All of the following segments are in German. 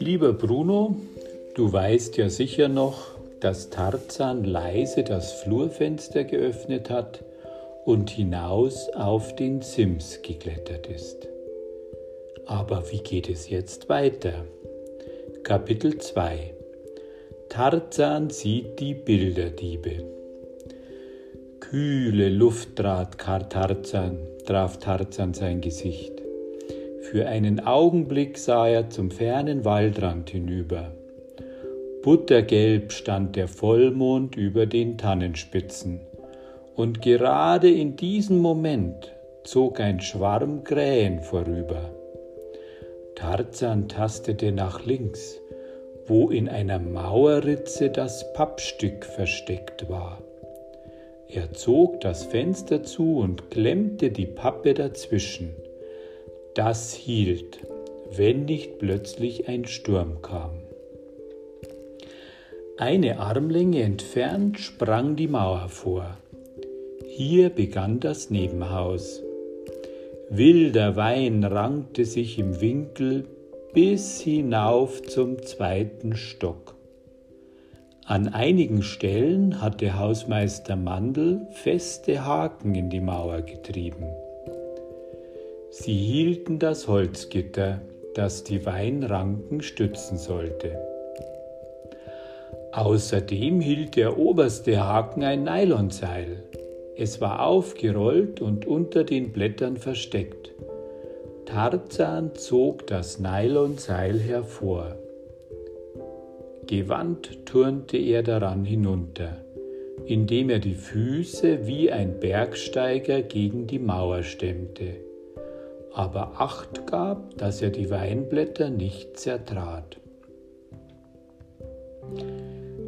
Lieber Bruno, du weißt ja sicher noch, dass Tarzan leise das Flurfenster geöffnet hat und hinaus auf den Sims geklettert ist. Aber wie geht es jetzt weiter? Kapitel 2 Tarzan sieht die Bilderdiebe. Kühle Luft trat Tarzan, traf Tarzan sein Gesicht. Für einen Augenblick sah er zum fernen Waldrand hinüber. Buttergelb stand der Vollmond über den Tannenspitzen, und gerade in diesem Moment zog ein Schwarm Krähen vorüber. Tarzan tastete nach links, wo in einer Mauerritze das Pappstück versteckt war. Er zog das Fenster zu und klemmte die Pappe dazwischen. Das hielt, wenn nicht plötzlich ein Sturm kam. Eine Armlänge entfernt sprang die Mauer vor. Hier begann das Nebenhaus. Wilder Wein rankte sich im Winkel bis hinauf zum zweiten Stock. An einigen Stellen hatte Hausmeister Mandel feste Haken in die Mauer getrieben. Sie hielten das Holzgitter, das die Weinranken stützen sollte. Außerdem hielt der oberste Haken ein Nylonseil. Es war aufgerollt und unter den Blättern versteckt. Tarzan zog das Nylonseil hervor. Gewandt turnte er daran hinunter, indem er die Füße wie ein Bergsteiger gegen die Mauer stemmte, aber acht gab, dass er die Weinblätter nicht zertrat.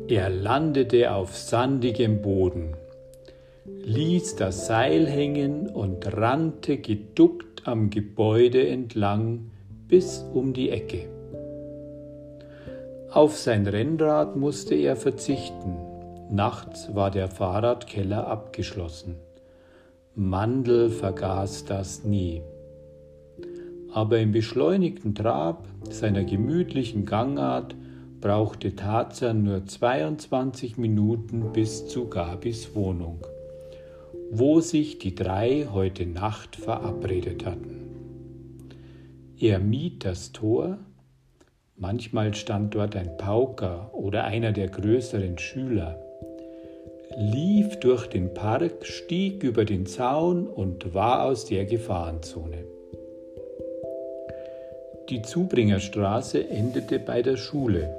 Er landete auf sandigem Boden, ließ das Seil hängen und rannte geduckt am Gebäude entlang bis um die Ecke. Auf sein Rennrad musste er verzichten. Nachts war der Fahrradkeller abgeschlossen. Mandel vergaß das nie. Aber im beschleunigten Trab seiner gemütlichen Gangart brauchte Tarzan nur 22 Minuten bis zu Gabis Wohnung wo sich die drei heute Nacht verabredet hatten. Er mied das Tor, manchmal stand dort ein Pauker oder einer der größeren Schüler, lief durch den Park, stieg über den Zaun und war aus der Gefahrenzone. Die Zubringerstraße endete bei der Schule.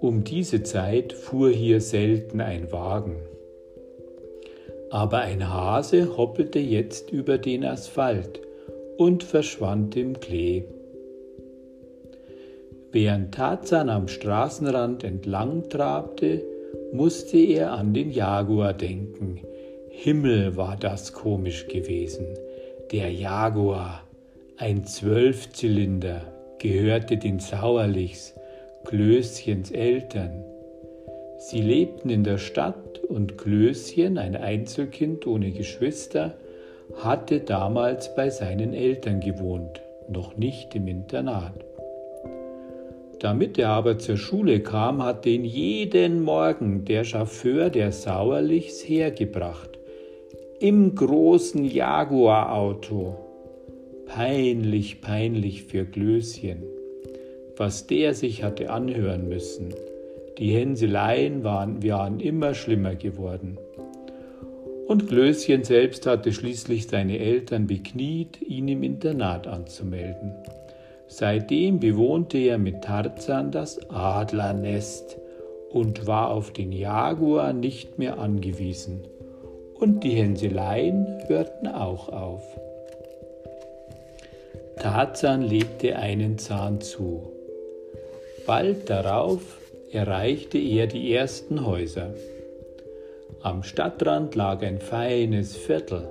Um diese Zeit fuhr hier selten ein Wagen. Aber ein Hase hoppelte jetzt über den Asphalt und verschwand im Klee. Während Tarzan am Straßenrand entlang trabte, musste er an den Jaguar denken. Himmel war das komisch gewesen. Der Jaguar, ein Zwölfzylinder, gehörte den Sauerlichs, Klößchens Eltern. Sie lebten in der Stadt und Klößchen, ein Einzelkind ohne Geschwister, hatte damals bei seinen Eltern gewohnt, noch nicht im Internat. Damit er aber zur Schule kam, hatte ihn jeden Morgen der Chauffeur der Sauerlichs hergebracht, im großen Jaguar-Auto. Peinlich, peinlich für Klößchen, was der sich hatte anhören müssen. Die Hänseleien waren, waren immer schlimmer geworden. Und Klößchen selbst hatte schließlich seine Eltern bekniet, ihn im Internat anzumelden. Seitdem bewohnte er mit Tarzan das Adlernest und war auf den Jaguar nicht mehr angewiesen. Und die Hänseleien hörten auch auf. Tarzan legte einen Zahn zu. Bald darauf erreichte er die ersten Häuser. Am Stadtrand lag ein feines Viertel,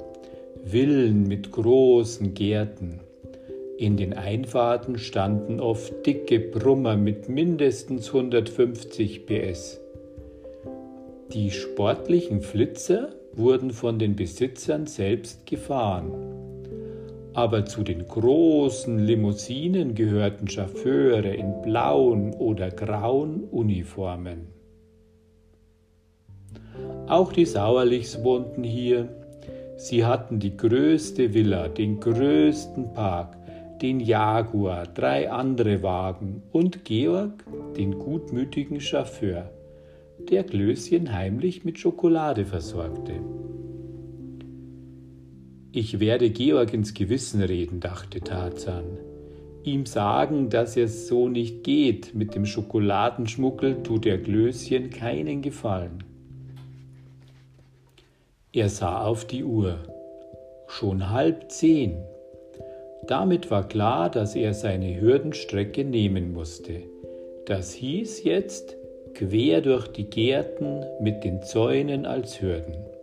Villen mit großen Gärten. In den Einfahrten standen oft dicke Brummer mit mindestens 150 PS. Die sportlichen Flitzer wurden von den Besitzern selbst gefahren. Aber zu den großen Limousinen gehörten Chauffeure in blauen oder grauen Uniformen. Auch die Sauerlichs wohnten hier. Sie hatten die größte Villa, den größten Park, den Jaguar, drei andere Wagen und Georg, den gutmütigen Chauffeur, der Klößchen heimlich mit Schokolade versorgte. Ich werde Georg ins Gewissen reden, dachte Tarzan. Ihm sagen, dass es so nicht geht, mit dem Schokoladenschmuggel tut der Klößchen keinen Gefallen. Er sah auf die Uhr. Schon halb zehn. Damit war klar, dass er seine Hürdenstrecke nehmen musste. Das hieß jetzt quer durch die Gärten mit den Zäunen als Hürden.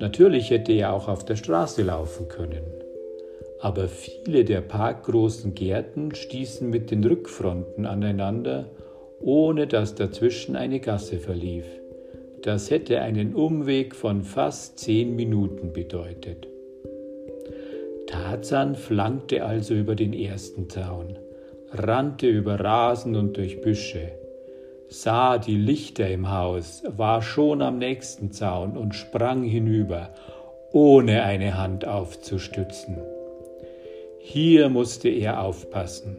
Natürlich hätte er auch auf der Straße laufen können. Aber viele der parkgroßen Gärten stießen mit den Rückfronten aneinander, ohne dass dazwischen eine Gasse verlief. Das hätte einen Umweg von fast zehn Minuten bedeutet. Tarzan flankte also über den ersten Zaun, rannte über Rasen und durch Büsche, sah die Lichter im Haus, war schon am nächsten Zaun und sprang hinüber, ohne eine Hand aufzustützen. Hier musste er aufpassen.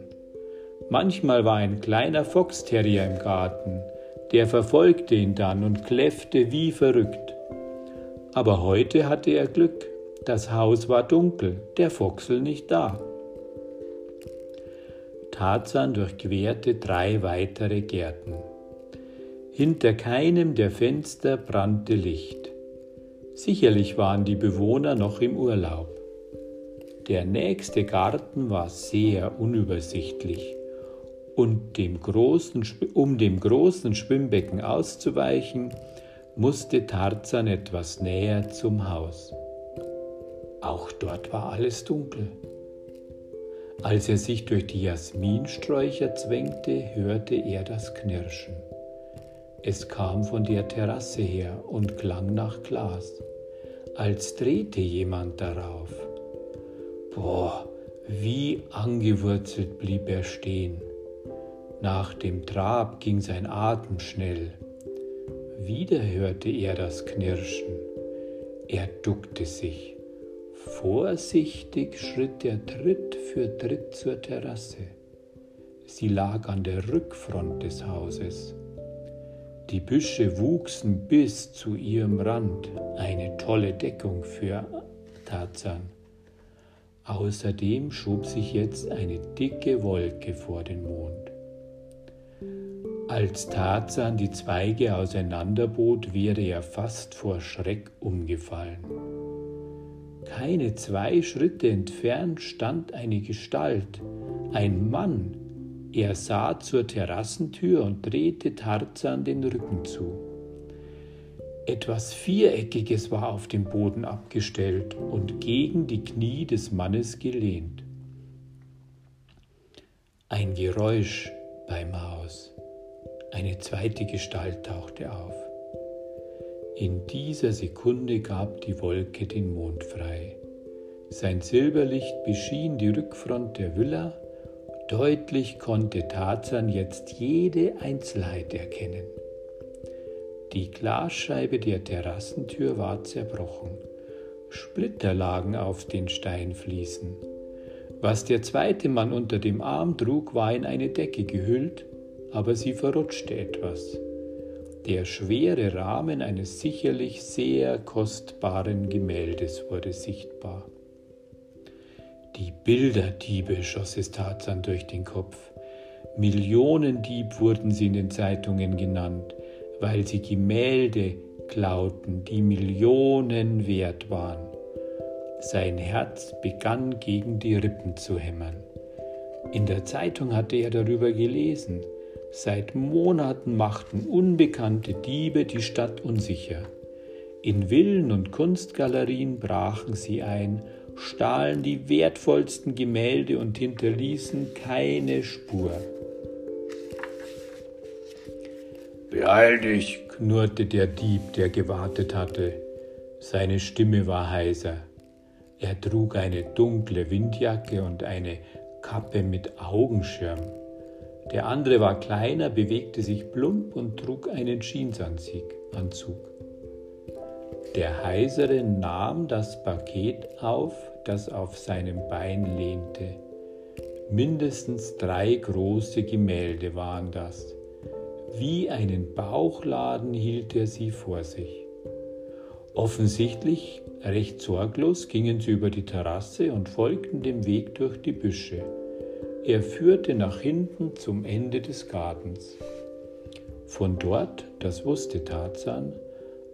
Manchmal war ein kleiner Foxterrier im Garten, der verfolgte ihn dann und kläffte wie verrückt. Aber heute hatte er Glück, das Haus war dunkel, der Foxel nicht da. Tarzan durchquerte drei weitere Gärten. Hinter keinem der Fenster brannte Licht. Sicherlich waren die Bewohner noch im Urlaub. Der nächste Garten war sehr unübersichtlich und dem großen, um dem großen Schwimmbecken auszuweichen, musste Tarzan etwas näher zum Haus. Auch dort war alles dunkel. Als er sich durch die Jasminsträucher zwängte, hörte er das Knirschen. Es kam von der Terrasse her und klang nach Glas, als drehte jemand darauf. Boah, wie angewurzelt blieb er stehen. Nach dem Trab ging sein Atem schnell. Wieder hörte er das Knirschen. Er duckte sich. Vorsichtig schritt er Tritt für Tritt zur Terrasse. Sie lag an der Rückfront des Hauses. Die Büsche wuchsen bis zu ihrem Rand, eine tolle Deckung für Tarzan. Außerdem schob sich jetzt eine dicke Wolke vor den Mond. Als Tarzan die Zweige auseinanderbot, wäre er fast vor Schreck umgefallen. Keine zwei Schritte entfernt stand eine Gestalt, ein Mann. Er sah zur Terrassentür und drehte Tarzan den Rücken zu. Etwas Viereckiges war auf dem Boden abgestellt und gegen die Knie des Mannes gelehnt. Ein Geräusch beim Haus. Eine zweite Gestalt tauchte auf. In dieser Sekunde gab die Wolke den Mond frei. Sein Silberlicht beschien die Rückfront der Villa. Deutlich konnte Tarzan jetzt jede Einzelheit erkennen. Die Glasscheibe der Terrassentür war zerbrochen. Splitter lagen auf den Steinfliesen. Was der zweite Mann unter dem Arm trug, war in eine Decke gehüllt aber sie verrutschte etwas. Der schwere Rahmen eines sicherlich sehr kostbaren Gemäldes wurde sichtbar. Die Bilderdiebe schoss es Tarzan durch den Kopf. Millionendieb wurden sie in den Zeitungen genannt, weil sie Gemälde klauten, die Millionen wert waren. Sein Herz begann gegen die Rippen zu hämmern. In der Zeitung hatte er darüber gelesen. Seit Monaten machten unbekannte Diebe die Stadt unsicher. In Villen und Kunstgalerien brachen sie ein, stahlen die wertvollsten Gemälde und hinterließen keine Spur. Beeil dich, knurrte der Dieb, der gewartet hatte. Seine Stimme war heiser. Er trug eine dunkle Windjacke und eine Kappe mit Augenschirm. Der andere war kleiner, bewegte sich plump und trug einen Jeansanzug. Der Heisere nahm das Paket auf, das auf seinem Bein lehnte. Mindestens drei große Gemälde waren das. Wie einen Bauchladen hielt er sie vor sich. Offensichtlich recht sorglos gingen sie über die Terrasse und folgten dem Weg durch die Büsche. Er führte nach hinten zum Ende des Gartens. Von dort, das wusste Tarzan,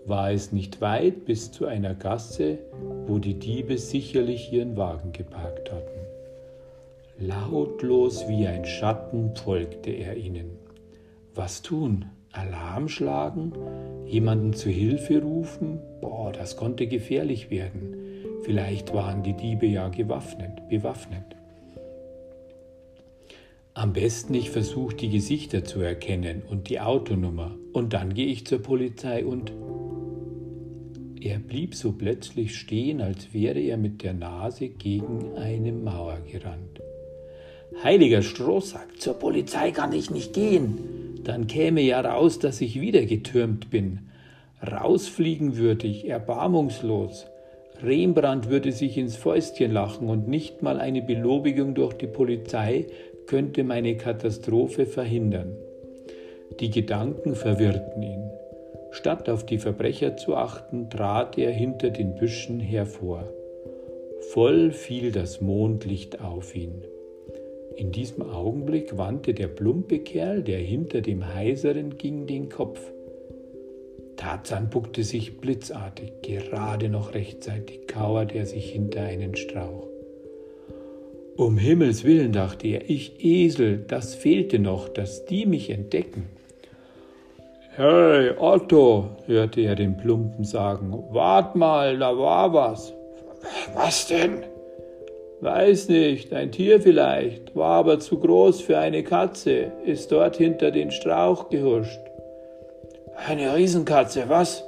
war es nicht weit bis zu einer Gasse, wo die Diebe sicherlich ihren Wagen geparkt hatten. Lautlos wie ein Schatten folgte er ihnen. Was tun? Alarm schlagen? Jemanden zu Hilfe rufen? Boah, das konnte gefährlich werden. Vielleicht waren die Diebe ja gewaffnet, bewaffnet. Am besten ich versuche die Gesichter zu erkennen und die Autonummer und dann gehe ich zur Polizei und... Er blieb so plötzlich stehen, als wäre er mit der Nase gegen eine Mauer gerannt. Heiliger Strohsack, zur Polizei kann ich nicht gehen. Dann käme ja raus, dass ich wieder getürmt bin. Rausfliegen würde ich, erbarmungslos. Rembrandt würde sich ins Fäustchen lachen und nicht mal eine Belobigung durch die Polizei könnte meine Katastrophe verhindern. Die Gedanken verwirrten ihn. Statt auf die Verbrecher zu achten, trat er hinter den Büschen hervor. Voll fiel das Mondlicht auf ihn. In diesem Augenblick wandte der plumpe Kerl, der hinter dem Heiseren ging, den Kopf. Tarzan buckte sich blitzartig, gerade noch rechtzeitig kauerte er sich hinter einen Strauch. Um Himmels willen, dachte er, ich Esel, das fehlte noch, dass die mich entdecken. Hey, Otto, hörte er den Plumpen sagen, wart mal, da war was. Was denn? Weiß nicht, ein Tier vielleicht, war aber zu groß für eine Katze, ist dort hinter den Strauch gehuscht. Eine Riesenkatze, was?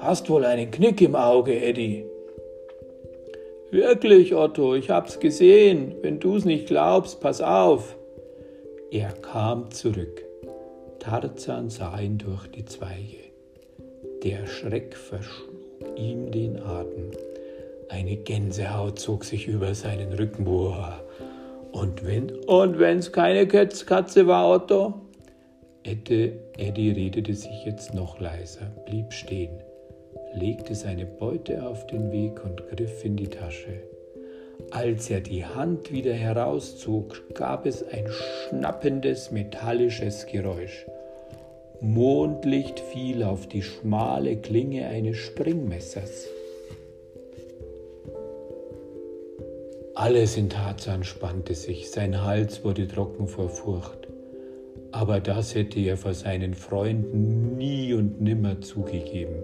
Hast wohl einen Knick im Auge, Eddie. Wirklich, Otto, ich hab's gesehen. Wenn du's nicht glaubst, pass auf. Er kam zurück. Tarzan sah ihn durch die Zweige. Der Schreck verschlug ihm den Atem. Eine Gänsehaut zog sich über seinen Rücken. Boah. Und wenn und wenn's keine Katze war, Otto? Ette, Eddie redete sich jetzt noch leiser, blieb stehen, legte seine Beute auf den Weg und griff in die Tasche. Als er die Hand wieder herauszog, gab es ein schnappendes metallisches Geräusch. Mondlicht fiel auf die schmale Klinge eines Springmessers. Alles in Tarzan spannte sich, sein Hals wurde trocken vor Furcht. Aber das hätte er vor seinen Freunden nie und nimmer zugegeben.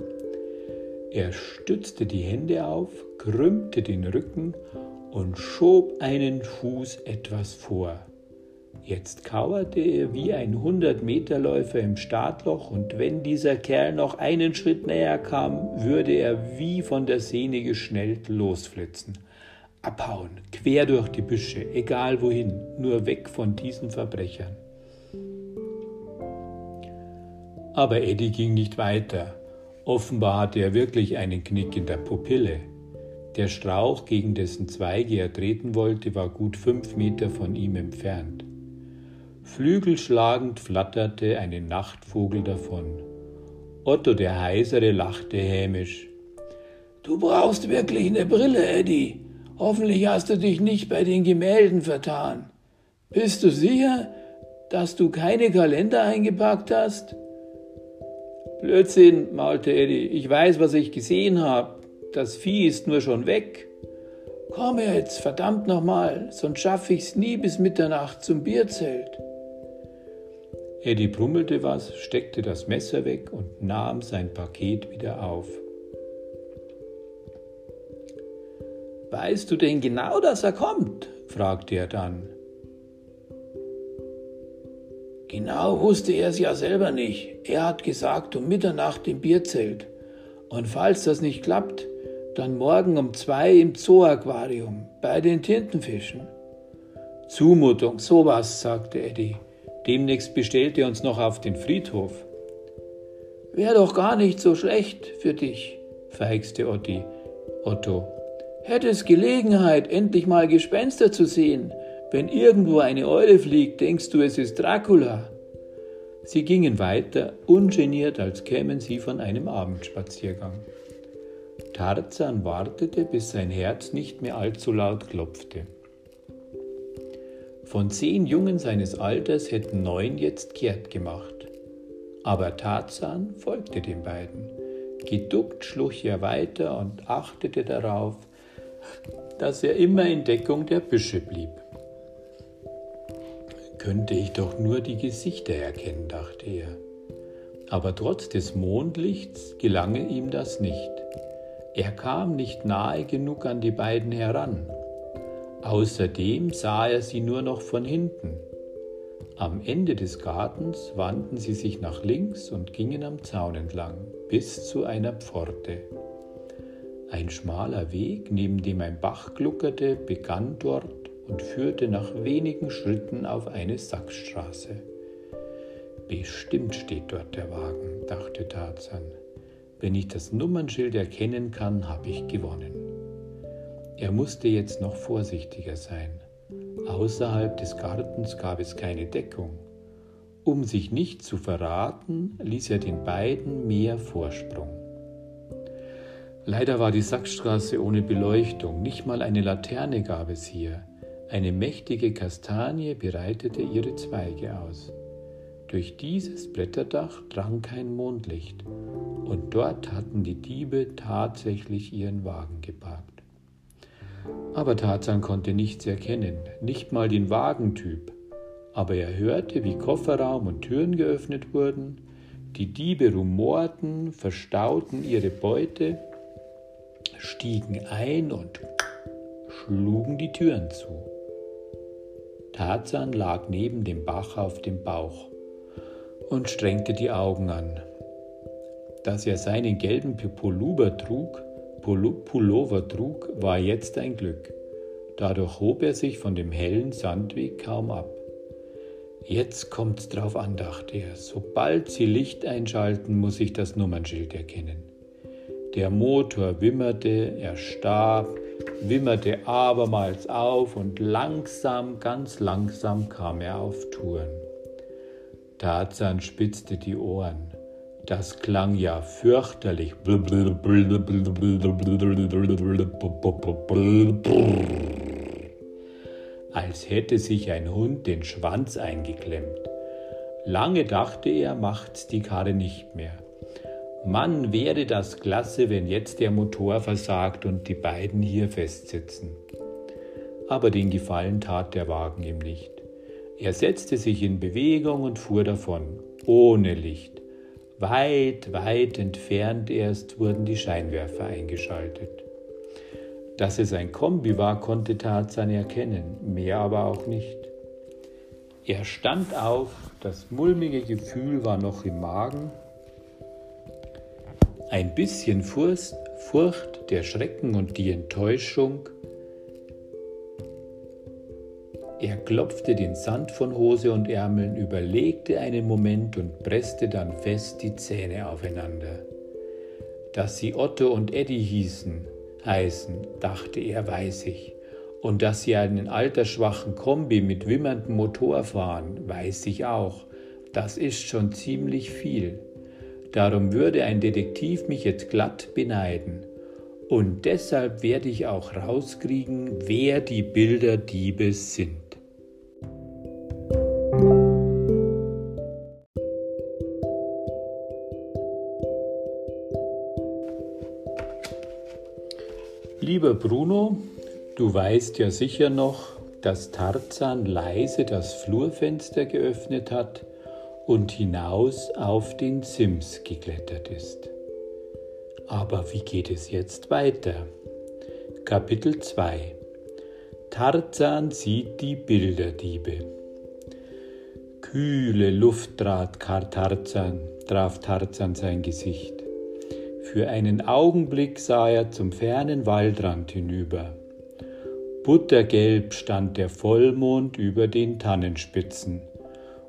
Er stützte die Hände auf, krümmte den Rücken und schob einen Fuß etwas vor. Jetzt kauerte er wie ein Hundertmeterläufer im Startloch, und wenn dieser Kerl noch einen Schritt näher kam, würde er wie von der Sehne geschnellt losflitzen abhauen, quer durch die Büsche, egal wohin, nur weg von diesen Verbrechern. Aber Eddie ging nicht weiter. Offenbar hatte er wirklich einen Knick in der Pupille. Der Strauch, gegen dessen Zweige er treten wollte, war gut fünf Meter von ihm entfernt. Flügelschlagend flatterte ein Nachtvogel davon. Otto der Heisere lachte hämisch. Du brauchst wirklich eine Brille, Eddie. Hoffentlich hast du dich nicht bei den Gemälden vertan. Bist du sicher, dass du keine Kalender eingepackt hast? Blödsinn, maulte Eddie. Ich weiß, was ich gesehen habe. Das Vieh ist nur schon weg. Komm jetzt, verdammt nochmal, sonst schaffe ich's nie bis Mitternacht zum Bierzelt. Eddie brummelte was, steckte das Messer weg und nahm sein Paket wieder auf. Weißt du denn genau, dass er kommt? fragte er dann. Genau wusste er es ja selber nicht. Er hat gesagt, um Mitternacht im Bierzelt. Und falls das nicht klappt, Dann morgen um zwei im Zoo-Aquarium bei den Tintenfischen. Zumutung, sowas, sagte Eddie. Demnächst bestellt er uns noch auf den Friedhof. Wär doch gar nicht so schlecht für dich, feixte Otti. Otto. Hättest Gelegenheit, endlich mal Gespenster zu sehen. Wenn irgendwo eine Eule fliegt, denkst du, es ist Dracula. Sie gingen weiter, ungeniert, als kämen sie von einem Abendspaziergang. Tarzan wartete, bis sein Herz nicht mehr allzu laut klopfte. Von zehn Jungen seines Alters hätten neun jetzt kehrt gemacht. Aber Tarzan folgte den beiden. Geduckt schlich er weiter und achtete darauf, dass er immer in Deckung der Büsche blieb. Könnte ich doch nur die Gesichter erkennen, dachte er. Aber trotz des Mondlichts gelange ihm das nicht. Er kam nicht nahe genug an die beiden heran. Außerdem sah er sie nur noch von hinten. Am Ende des Gartens wandten sie sich nach links und gingen am Zaun entlang bis zu einer Pforte. Ein schmaler Weg, neben dem ein Bach gluckerte, begann dort und führte nach wenigen Schritten auf eine Sackstraße. Bestimmt steht dort der Wagen, dachte Tarzan. Wenn ich das Nummernschild erkennen kann, habe ich gewonnen. Er musste jetzt noch vorsichtiger sein. Außerhalb des Gartens gab es keine Deckung. Um sich nicht zu verraten, ließ er den beiden mehr Vorsprung. Leider war die Sackstraße ohne Beleuchtung, nicht mal eine Laterne gab es hier. Eine mächtige Kastanie bereitete ihre Zweige aus. Durch dieses Blätterdach drang kein Mondlicht, und dort hatten die Diebe tatsächlich ihren Wagen geparkt. Aber Tarzan konnte nichts erkennen, nicht mal den Wagentyp, aber er hörte, wie Kofferraum und Türen geöffnet wurden, die Diebe rumorten, verstauten ihre Beute, stiegen ein und schlugen die Türen zu. Tarzan lag neben dem Bach auf dem Bauch und strengte die Augen an. Dass er seinen gelben Pullover trug, Pullover trug, war jetzt ein Glück. Dadurch hob er sich von dem hellen Sandweg kaum ab. Jetzt kommt's drauf an, dachte er. Sobald sie Licht einschalten, muss ich das Nummernschild erkennen. Der Motor wimmerte, er starb, wimmerte abermals auf und langsam, ganz langsam kam er auf Touren. Tarzan spitzte die Ohren. Das klang ja fürchterlich. Als hätte sich ein Hund den Schwanz eingeklemmt. Lange dachte er, macht's die Karre nicht mehr. Mann, wäre das klasse, wenn jetzt der Motor versagt und die beiden hier festsitzen. Aber den Gefallen tat der Wagen ihm nicht. Er setzte sich in Bewegung und fuhr davon, ohne Licht. Weit, weit entfernt erst wurden die Scheinwerfer eingeschaltet. Dass es ein Kombi war, konnte Tarzan erkennen, mehr aber auch nicht. Er stand auf, das mulmige Gefühl war noch im Magen, ein bisschen Furcht, der Schrecken und die Enttäuschung. Er klopfte den Sand von Hose und Ärmeln, überlegte einen Moment und presste dann fest die Zähne aufeinander. Dass sie Otto und Eddie hießen, heißen, dachte er, weiß ich. Und dass sie einen altersschwachen Kombi mit wimmerndem Motor fahren, weiß ich auch. Das ist schon ziemlich viel. Darum würde ein Detektiv mich jetzt glatt beneiden. Und deshalb werde ich auch rauskriegen, wer die Bilderdiebe sind. Lieber Bruno, du weißt ja sicher noch, dass Tarzan leise das Flurfenster geöffnet hat und hinaus auf den Sims geklettert ist. Aber wie geht es jetzt weiter? Kapitel 2 Tarzan sieht die Bilderdiebe. Kühle Luft trat Tarzan, traf Tarzan sein Gesicht. Für einen Augenblick sah er zum fernen Waldrand hinüber. Buttergelb stand der Vollmond über den Tannenspitzen,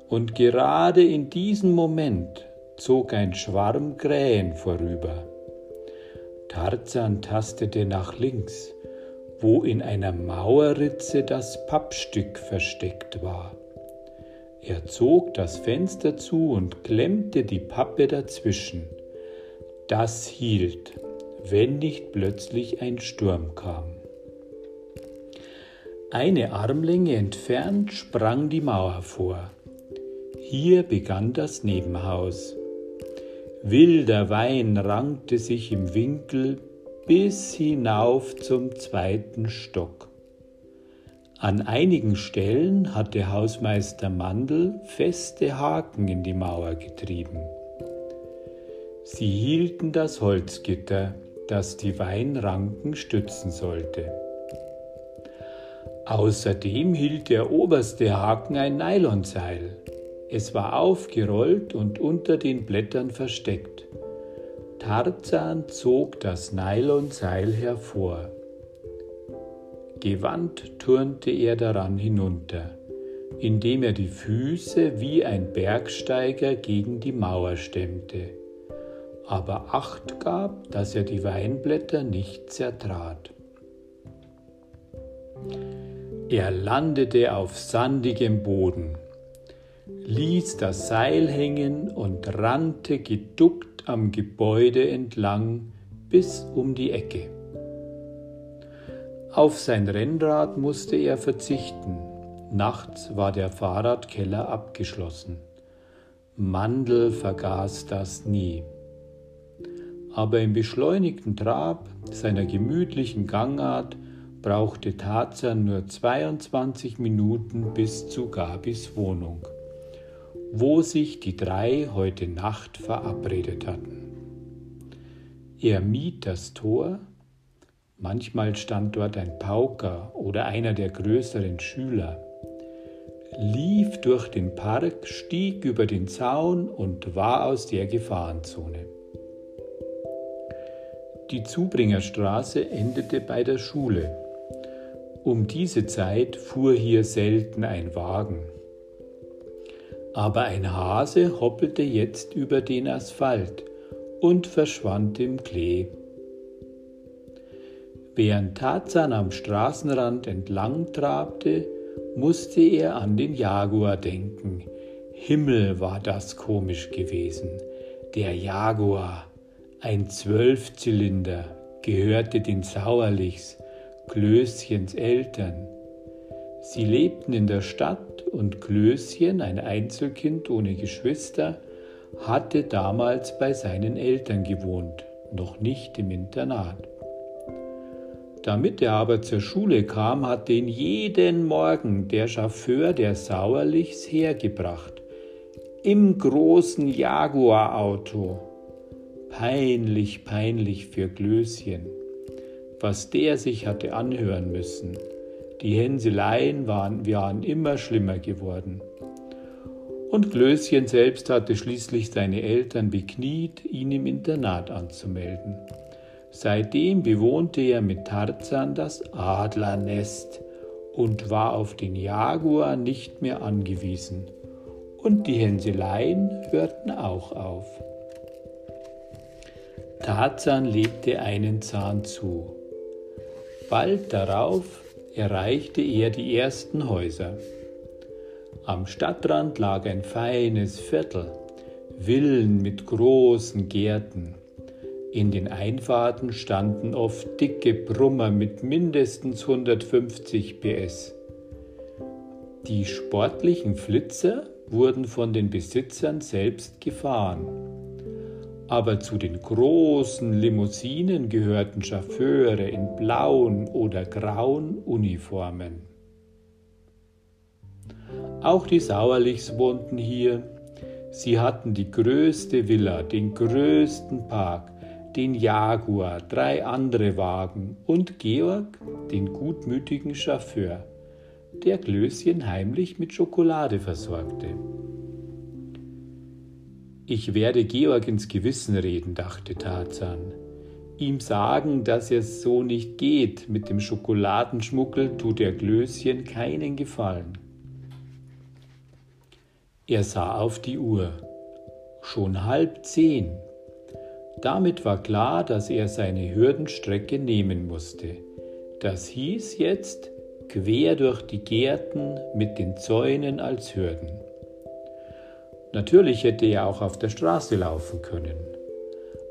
und gerade in diesem Moment zog ein Schwarm Krähen vorüber. Tarzan tastete nach links, wo in einer Mauerritze das Pappstück versteckt war. Er zog das Fenster zu und klemmte die Pappe dazwischen. Das hielt, wenn nicht plötzlich ein Sturm kam. Eine Armlänge entfernt sprang die Mauer vor. Hier begann das Nebenhaus. Wilder Wein rankte sich im Winkel bis hinauf zum zweiten Stock. An einigen Stellen hatte Hausmeister Mandel feste Haken in die Mauer getrieben. Sie hielten das Holzgitter, das die Weinranken stützen sollte. Außerdem hielt der oberste Haken ein Nylonseil. Es war aufgerollt und unter den Blättern versteckt. Tarzan zog das Nylonseil hervor. Gewandt turnte er daran hinunter, indem er die Füße wie ein Bergsteiger gegen die Mauer stemmte, aber acht gab, dass er die Weinblätter nicht zertrat. Er landete auf sandigem Boden, ließ das Seil hängen und rannte geduckt am Gebäude entlang bis um die Ecke. Auf sein Rennrad musste er verzichten. Nachts war der Fahrradkeller abgeschlossen. Mandel vergaß das nie. Aber im beschleunigten Trab seiner gemütlichen Gangart brauchte Tarzan nur 22 Minuten bis zu Gabis Wohnung, wo sich die drei heute Nacht verabredet hatten. Er mied das Tor, manchmal stand dort ein Pauker oder einer der größeren Schüler, lief durch den Park, stieg über den Zaun und war aus der Gefahrenzone. Die Zubringerstraße endete bei der Schule um diese Zeit fuhr hier selten ein Wagen. Aber ein Hase hoppelte jetzt über den Asphalt und verschwand im Klee. Während Tarzan am Straßenrand entlang trabte, musste er an den Jaguar denken. Himmel war das komisch gewesen. Der Jaguar, ein Zwölfzylinder, gehörte den Sauerlichs, Klößchens Eltern. Sie lebten in der Stadt und Klößchen, ein Einzelkind ohne Geschwister, hatte damals bei seinen Eltern gewohnt, noch nicht im Internat. Damit er aber zur Schule kam, hatte ihn jeden Morgen der Chauffeur der Sauerlichs hergebracht. Im großen Jaguar-Auto. Peinlich, peinlich für Klößchen was der sich hatte anhören müssen. Die Hänseleien waren, waren immer schlimmer geworden. Und Klößchen selbst hatte schließlich seine Eltern bekniet, ihn im Internat anzumelden. Seitdem bewohnte er mit Tarzan das Adlernest und war auf den Jaguar nicht mehr angewiesen. Und die Hänseleien hörten auch auf. Tarzan legte einen Zahn zu. Bald darauf erreichte er die ersten Häuser. Am Stadtrand lag ein feines Viertel, Villen mit großen Gärten. In den Einfahrten standen oft dicke Brummer mit mindestens 150 PS. Die sportlichen Flitzer wurden von den Besitzern selbst gefahren aber zu den großen Limousinen gehörten Chauffeure in blauen oder grauen Uniformen. Auch die Sauerlichs wohnten hier. Sie hatten die größte Villa, den größten Park, den Jaguar, drei andere Wagen und Georg, den gutmütigen Chauffeur, der Klößchen heimlich mit Schokolade versorgte. Ich werde Georg ins Gewissen reden, dachte Tarzan. Ihm sagen, dass es so nicht geht. Mit dem Schokoladenschmuggel tut der Glöschen keinen Gefallen. Er sah auf die Uhr. Schon halb zehn. Damit war klar, dass er seine Hürdenstrecke nehmen musste. Das hieß jetzt quer durch die Gärten mit den Zäunen als Hürden. Natürlich hätte er auch auf der Straße laufen können.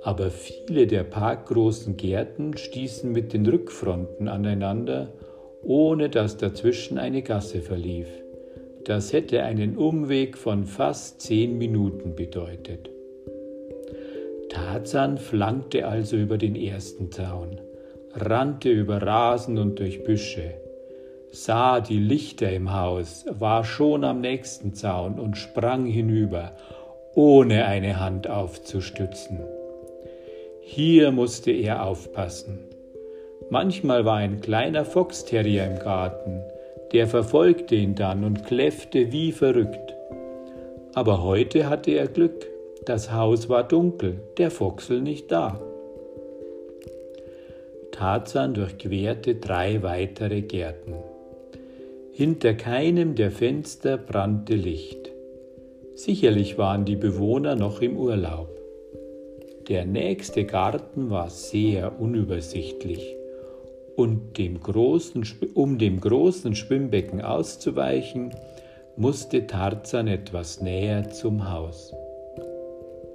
Aber viele der parkgroßen Gärten stießen mit den Rückfronten aneinander, ohne dass dazwischen eine Gasse verlief. Das hätte einen Umweg von fast zehn Minuten bedeutet. Tarzan flankte also über den ersten Zaun, rannte über Rasen und durch Büsche, sah die Lichter im Haus, war schon am nächsten Zaun und sprang hinüber, ohne eine Hand aufzustützen. Hier musste er aufpassen. Manchmal war ein kleiner Foxterrier im Garten, der verfolgte ihn dann und kläffte wie verrückt. Aber heute hatte er Glück. Das Haus war dunkel, der Foxel nicht da. Tarzan durchquerte drei weitere Gärten. Hinter keinem der Fenster brannte Licht. Sicherlich waren die Bewohner noch im Urlaub. Der nächste Garten war sehr unübersichtlich und dem großen, um dem großen Schwimmbecken auszuweichen, musste Tarzan etwas näher zum Haus.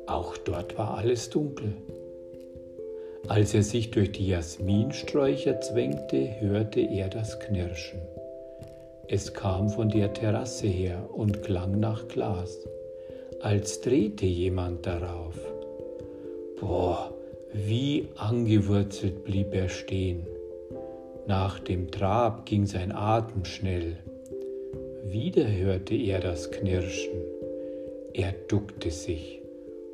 Auch dort war alles dunkel. Als er sich durch die Jasminsträucher zwängte, hörte er das Knirschen. Es kam von der Terrasse her und klang nach Glas, als drehte jemand darauf. Boah, wie angewurzelt blieb er stehen. Nach dem Trab ging sein Atem schnell. Wieder hörte er das Knirschen. Er duckte sich.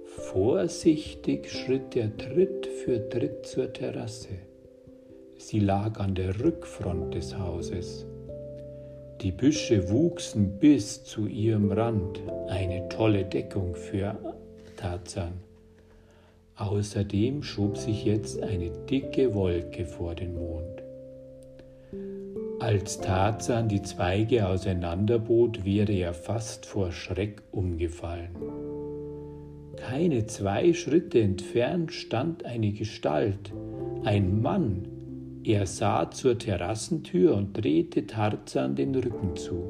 Vorsichtig schritt er Tritt für Tritt zur Terrasse. Sie lag an der Rückfront des Hauses. Die Büsche wuchsen bis zu ihrem Rand, eine tolle Deckung für Tarzan. Außerdem schob sich jetzt eine dicke Wolke vor den Mond. Als Tarzan die Zweige auseinanderbot, wäre er fast vor Schreck umgefallen. Keine zwei Schritte entfernt stand eine Gestalt, ein Mann. Er sah zur Terrassentür und drehte Tarzan den Rücken zu.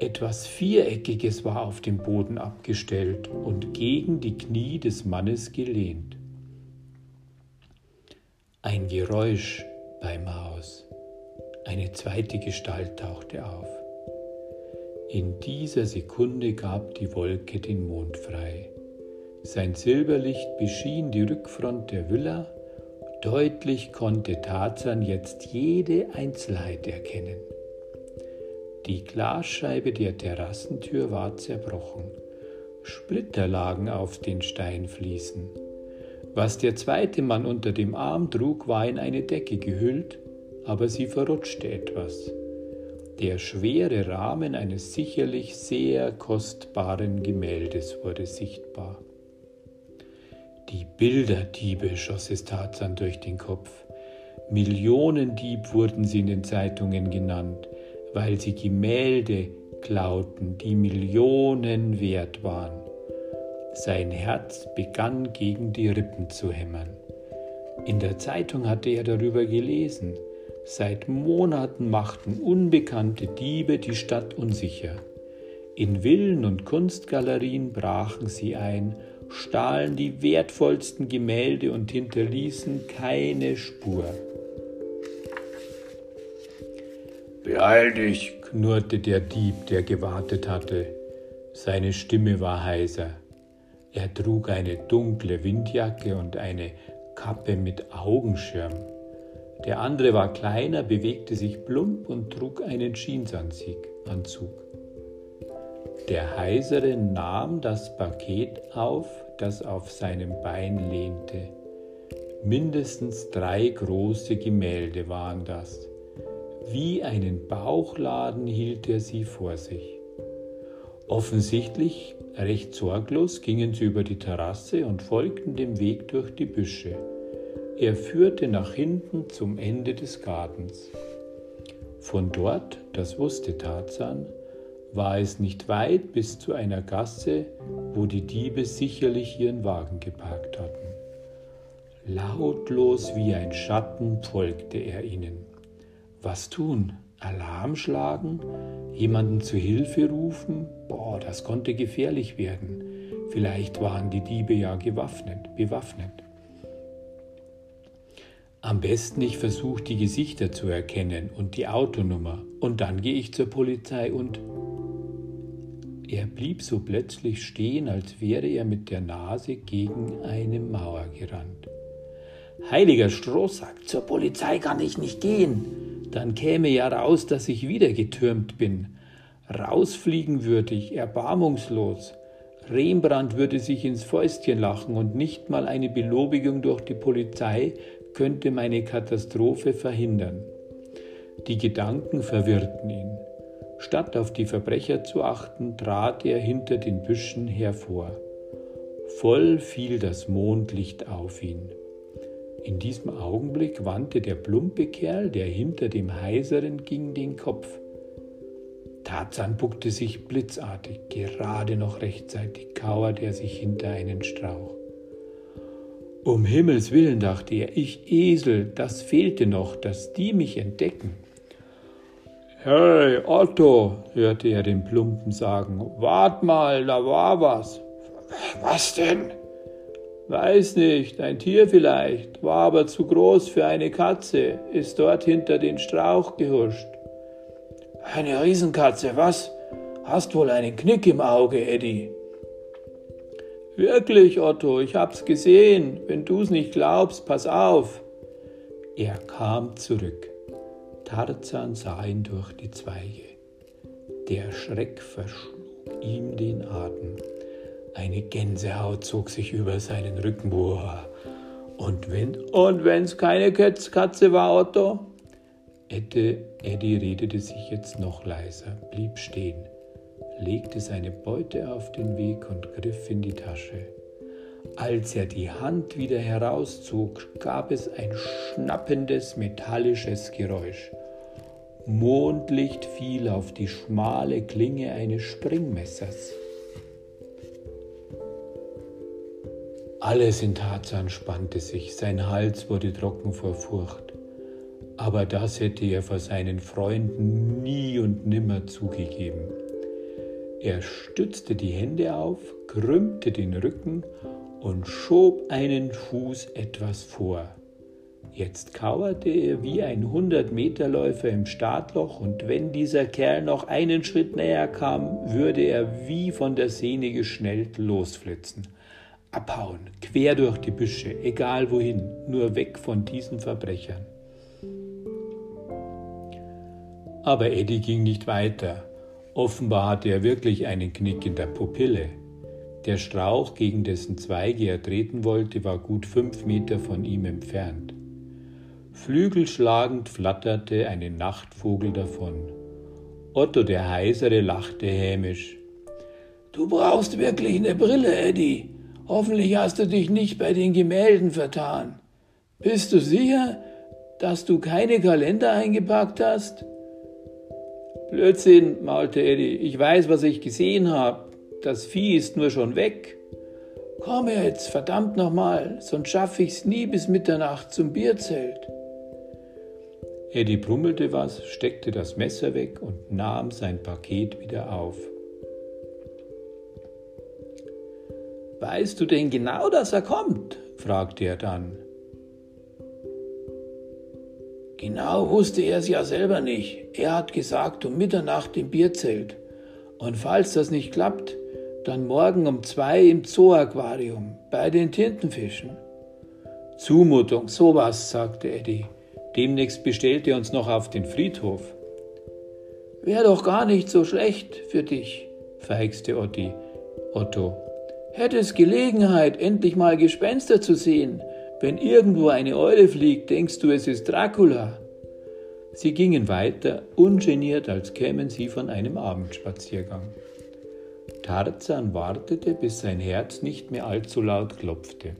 Etwas Viereckiges war auf dem Boden abgestellt und gegen die Knie des Mannes gelehnt. Ein Geräusch beim Haus. Eine zweite Gestalt tauchte auf. In dieser Sekunde gab die Wolke den Mond frei. Sein Silberlicht beschien die Rückfront der Villa. Deutlich konnte Tarzan jetzt jede Einzelheit erkennen. Die Glasscheibe der Terrassentür war zerbrochen. Splitter lagen auf den Steinfliesen. Was der zweite Mann unter dem Arm trug, war in eine Decke gehüllt aber sie verrutschte etwas. Der schwere Rahmen eines sicherlich sehr kostbaren Gemäldes wurde sichtbar. Die Bilderdiebe schoss es Tarzan durch den Kopf. Millionendieb wurden sie in den Zeitungen genannt, weil sie Gemälde klauten, die Millionen wert waren. Sein Herz begann gegen die Rippen zu hämmern. In der Zeitung hatte er darüber gelesen. Seit Monaten machten unbekannte Diebe die Stadt unsicher. In Villen und Kunstgalerien brachen sie ein, stahlen die wertvollsten Gemälde und hinterließen keine Spur. Beeil dich, knurrte der Dieb, der gewartet hatte. Seine Stimme war heiser. Er trug eine dunkle Windjacke und eine Kappe mit Augenschirm. Der andere war kleiner, bewegte sich plump und trug einen Jeansanzug. Der Heisere nahm das Paket auf, das auf seinem Bein lehnte. Mindestens drei große Gemälde waren das. Wie einen Bauchladen hielt er sie vor sich. Offensichtlich recht sorglos gingen sie über die Terrasse und folgten dem Weg durch die Büsche. Er führte nach hinten zum Ende des Gartens. Von dort, das wusste Tarzan, war es nicht weit bis zu einer Gasse, wo die Diebe sicherlich ihren Wagen geparkt hatten. Lautlos wie ein Schatten folgte er ihnen. Was tun? Alarm schlagen? Jemanden zu Hilfe rufen? Boah, das konnte gefährlich werden. Vielleicht waren die Diebe ja gewaffnet, bewaffnet. Am besten ich versuche die Gesichter zu erkennen und die Autonummer und dann gehe ich zur Polizei und er blieb so plötzlich stehen, als wäre er mit der Nase gegen eine Mauer gerannt. Heiliger Strohsack, zur Polizei kann ich nicht gehen. Dann käme ja raus, dass ich wieder getürmt bin. Rausfliegen würde ich, erbarmungslos. Rembrandt würde sich ins Fäustchen lachen und nicht mal eine Belobigung durch die Polizei könnte meine Katastrophe verhindern. Die Gedanken verwirrten ihn. Statt auf die Verbrecher zu achten, trat er hinter den Büschen hervor. Voll fiel das Mondlicht auf ihn. In diesem Augenblick wandte der plumpe Kerl, der hinter dem Heiseren ging, den Kopf. Tarzan buckte sich blitzartig, gerade noch rechtzeitig kauerte er sich hinter einen Strauch. Um Himmels willen, dachte er, ich Esel, das fehlte noch, dass die mich entdecken. Hey, Otto, hörte er den Plumpen sagen, wart mal, da war was. Was denn? Weiß nicht, ein Tier vielleicht, war aber zu groß für eine Katze, ist dort hinter den Strauch gehuscht. Eine Riesenkatze, was? Hast wohl einen Knick im Auge, Eddie. Wirklich, Otto, ich hab's gesehen. Wenn du's nicht glaubst, pass auf. Er kam zurück. Tarzan sah ihn durch die Zweige. Der Schreck verschlug ihm den Atem. Eine Gänsehaut zog sich über seinen Rücken. Boah. Und wenn und wenn's keine Katze war, Otto? Ette, Eddie redete sich jetzt noch leiser, blieb stehen legte seine Beute auf den Weg und griff in die Tasche. Als er die Hand wieder herauszog, gab es ein schnappendes metallisches Geräusch. Mondlicht fiel auf die schmale Klinge eines Springmessers. Alles in Tarzan spannte sich, sein Hals wurde trocken vor Furcht. Aber das hätte er vor seinen Freunden nie und nimmer zugegeben. Er stützte die Hände auf, krümmte den Rücken und schob einen Fuß etwas vor. Jetzt kauerte er wie ein Hundertmeterläufer im Startloch, und wenn dieser Kerl noch einen Schritt näher kam, würde er wie von der Sehne geschnellt losflitzen. Abhauen, quer durch die Büsche, egal wohin, nur weg von diesen Verbrechern. Aber Eddie ging nicht weiter. Offenbar hatte er wirklich einen Knick in der Pupille. Der Strauch, gegen dessen Zweige er treten wollte, war gut fünf Meter von ihm entfernt. Flügelschlagend flatterte ein Nachtvogel davon. Otto der Heisere lachte hämisch. Du brauchst wirklich eine Brille, Eddie. Hoffentlich hast du dich nicht bei den Gemälden vertan. Bist du sicher, dass du keine Kalender eingepackt hast? Blödsinn, maulte Eddie. Ich weiß, was ich gesehen habe. Das Vieh ist nur schon weg. Komm jetzt, verdammt nochmal, sonst schaffe ich's nie bis Mitternacht zum Bierzelt. Eddie brummelte was, steckte das Messer weg und nahm sein Paket wieder auf. Weißt du denn genau, dass er kommt? fragte er dann. Genau wusste er es ja selber nicht. Er hat gesagt, um Mitternacht im Bierzelt. Und falls das nicht klappt, dann morgen um zwei im Zoo-Aquarium bei den Tintenfischen. Zumutung, sowas, sagte Eddie. Demnächst bestellt er uns noch auf den Friedhof. Wär doch gar nicht so schlecht für dich, feixte Otti. Otto. Hättest Gelegenheit, endlich mal Gespenster zu sehen, wenn irgendwo eine Eule fliegt, denkst du, es ist Dracula. Sie gingen weiter, ungeniert, als kämen sie von einem Abendspaziergang. Tarzan wartete, bis sein Herz nicht mehr allzu laut klopfte.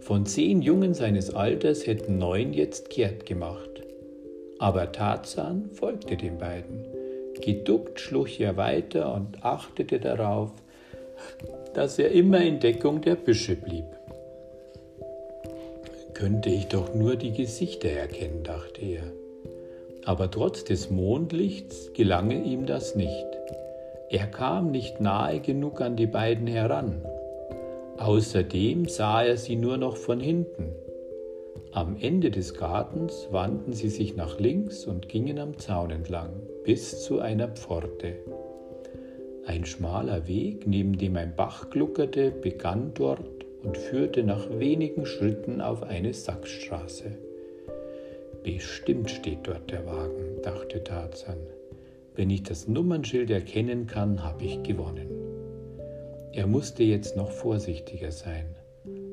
Von zehn Jungen seines Alters hätten neun jetzt kehrt gemacht. Aber Tarzan folgte den beiden. Geduckt schlich er weiter und achtete darauf, dass er immer in Deckung der Büsche blieb. Könnte ich doch nur die Gesichter erkennen, dachte er. Aber trotz des Mondlichts gelange ihm das nicht. Er kam nicht nahe genug an die beiden heran. Außerdem sah er sie nur noch von hinten. Am Ende des Gartens wandten sie sich nach links und gingen am Zaun entlang bis zu einer Pforte. Ein schmaler Weg, neben dem ein Bach gluckerte, begann dort und führte nach wenigen Schritten auf eine Sackstraße. Bestimmt steht dort der Wagen, dachte Tarzan. Wenn ich das Nummernschild erkennen kann, habe ich gewonnen. Er musste jetzt noch vorsichtiger sein.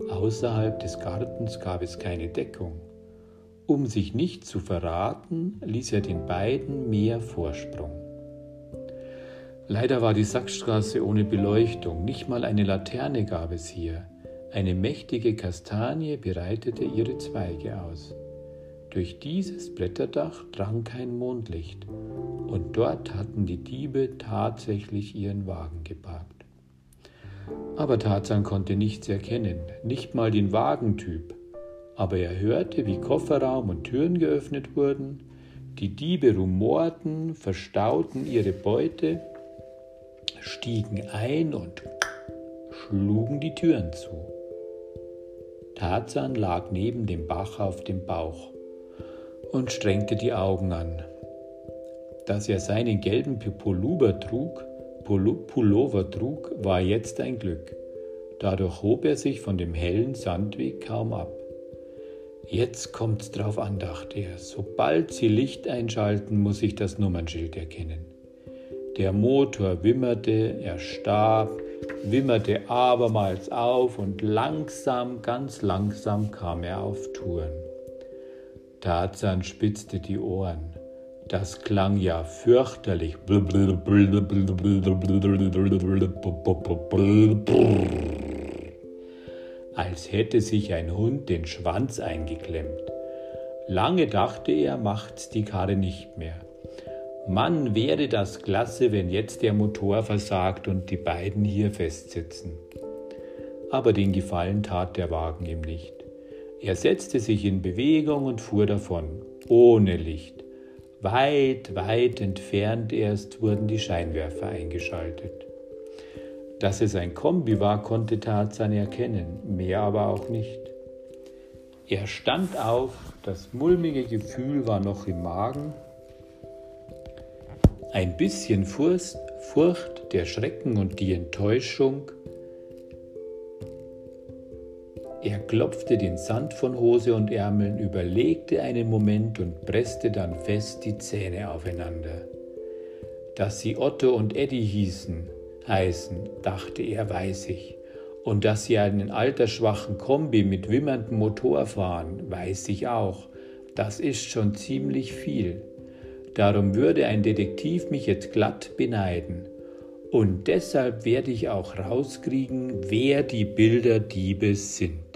Außerhalb des Gartens gab es keine Deckung. Um sich nicht zu verraten, ließ er den beiden mehr Vorsprung. Leider war die Sackstraße ohne Beleuchtung, nicht mal eine Laterne gab es hier. Eine mächtige Kastanie bereitete ihre Zweige aus. Durch dieses Blätterdach drang kein Mondlicht, und dort hatten die Diebe tatsächlich ihren Wagen geparkt. Aber Tarzan konnte nichts erkennen, nicht mal den Wagentyp. Aber er hörte, wie Kofferraum und Türen geöffnet wurden, die Diebe rumorten, verstauten ihre Beute, stiegen ein und schlugen die Türen zu. Tarzan lag neben dem Bach auf dem Bauch und strengte die Augen an. Dass er seinen gelben Pullover trug, Pullover trug, war jetzt ein Glück. Dadurch hob er sich von dem hellen Sandweg kaum ab. Jetzt kommt's drauf an, dachte er. Sobald sie Licht einschalten, muss ich das Nummernschild erkennen. Der Motor wimmerte, er starb, wimmerte abermals auf und langsam, ganz langsam kam er auf Touren. Tarzan spitzte die Ohren. Das klang ja fürchterlich. Als hätte sich ein Hund den Schwanz eingeklemmt. Lange dachte er, macht's die Karre nicht mehr. Mann, wäre das klasse, wenn jetzt der Motor versagt und die beiden hier festsitzen. Aber den Gefallen tat der Wagen ihm nicht. Er setzte sich in Bewegung und fuhr davon, ohne Licht. Weit, weit entfernt erst wurden die Scheinwerfer eingeschaltet. Dass es ein Kombi war, konnte Tarzan erkennen, mehr aber auch nicht. Er stand auf, das mulmige Gefühl war noch im Magen. Ein bisschen Furcht, der Schrecken und die Enttäuschung er klopfte den Sand von Hose und Ärmeln, überlegte einen Moment und presste dann fest die Zähne aufeinander. Dass sie Otto und Eddie hießen, heißen, dachte er, weiß ich. Und dass sie einen altersschwachen Kombi mit wimmerndem Motor fahren, weiß ich auch. Das ist schon ziemlich viel. Darum würde ein Detektiv mich jetzt glatt beneiden. Und deshalb werde ich auch rauskriegen, wer die Bilderdiebe sind.